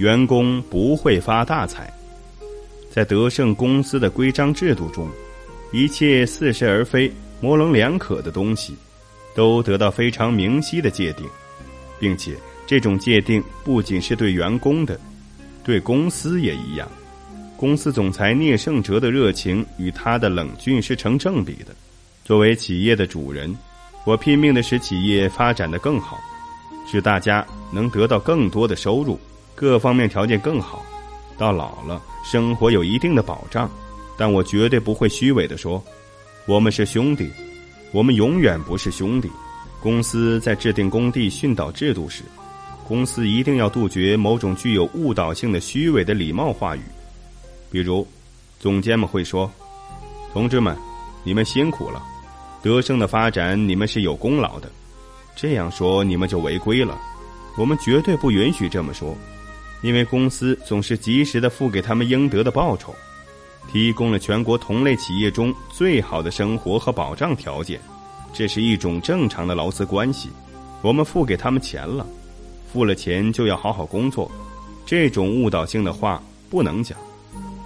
员工不会发大财。在德胜公司的规章制度中，一切似是而非、模棱两可的东西，都得到非常明晰的界定，并且这种界定不仅是对员工的，对公司也一样。公司总裁聂胜哲的热情与他的冷峻是成正比的。作为企业的主人，我拼命的使企业发展的更好，使大家能得到更多的收入，各方面条件更好，到老了生活有一定的保障。但我绝对不会虚伪的说，我们是兄弟，我们永远不是兄弟。公司在制定工地训导制度时，公司一定要杜绝某种具有误导性的虚伪的礼貌话语。比如，总监们会说：“同志们，你们辛苦了，德胜的发展你们是有功劳的。”这样说你们就违规了。我们绝对不允许这么说，因为公司总是及时的付给他们应得的报酬，提供了全国同类企业中最好的生活和保障条件，这是一种正常的劳资关系。我们付给他们钱了，付了钱就要好好工作，这种误导性的话不能讲。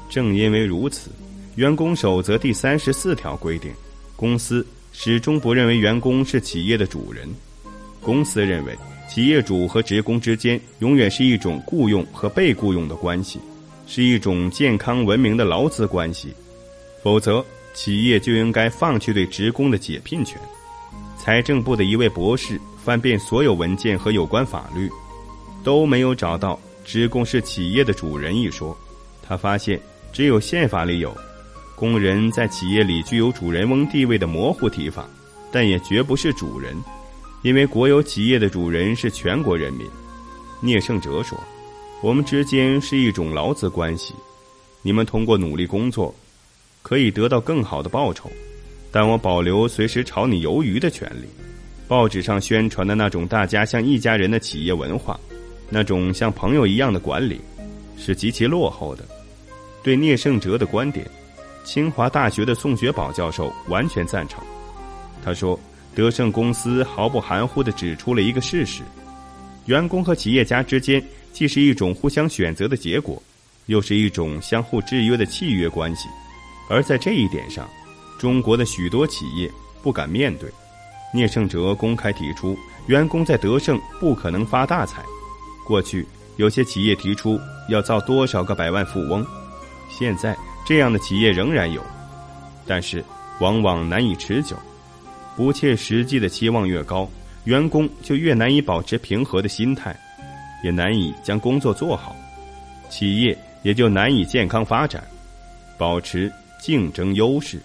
正因为如此，员工守则第三十四条规定，公司始终不认为员工是企业的主人。公司认为，企业主和职工之间永远是一种雇佣和被雇佣的关系，是一种健康文明的劳资关系。否则，企业就应该放弃对职工的解聘权。财政部的一位博士翻遍所有文件和有关法律，都没有找到“职工是企业的主人”一说。他发现。只有宪法里有“工人在企业里具有主人翁地位”的模糊提法，但也绝不是主人，因为国有企业的主人是全国人民。聂胜哲说：“我们之间是一种劳资关系，你们通过努力工作，可以得到更好的报酬，但我保留随时炒你鱿鱼的权利。”报纸上宣传的那种大家像一家人的企业文化，那种像朋友一样的管理，是极其落后的。对聂胜哲的观点，清华大学的宋学宝教授完全赞成。他说：“德胜公司毫不含糊地指出了一个事实：员工和企业家之间既是一种互相选择的结果，又是一种相互制约的契约关系。而在这一点上，中国的许多企业不敢面对。聂胜哲公开提出，员工在德胜不可能发大财。过去有些企业提出要造多少个百万富翁。”现在这样的企业仍然有，但是往往难以持久。不切实际的期望越高，员工就越难以保持平和的心态，也难以将工作做好，企业也就难以健康发展，保持竞争优势。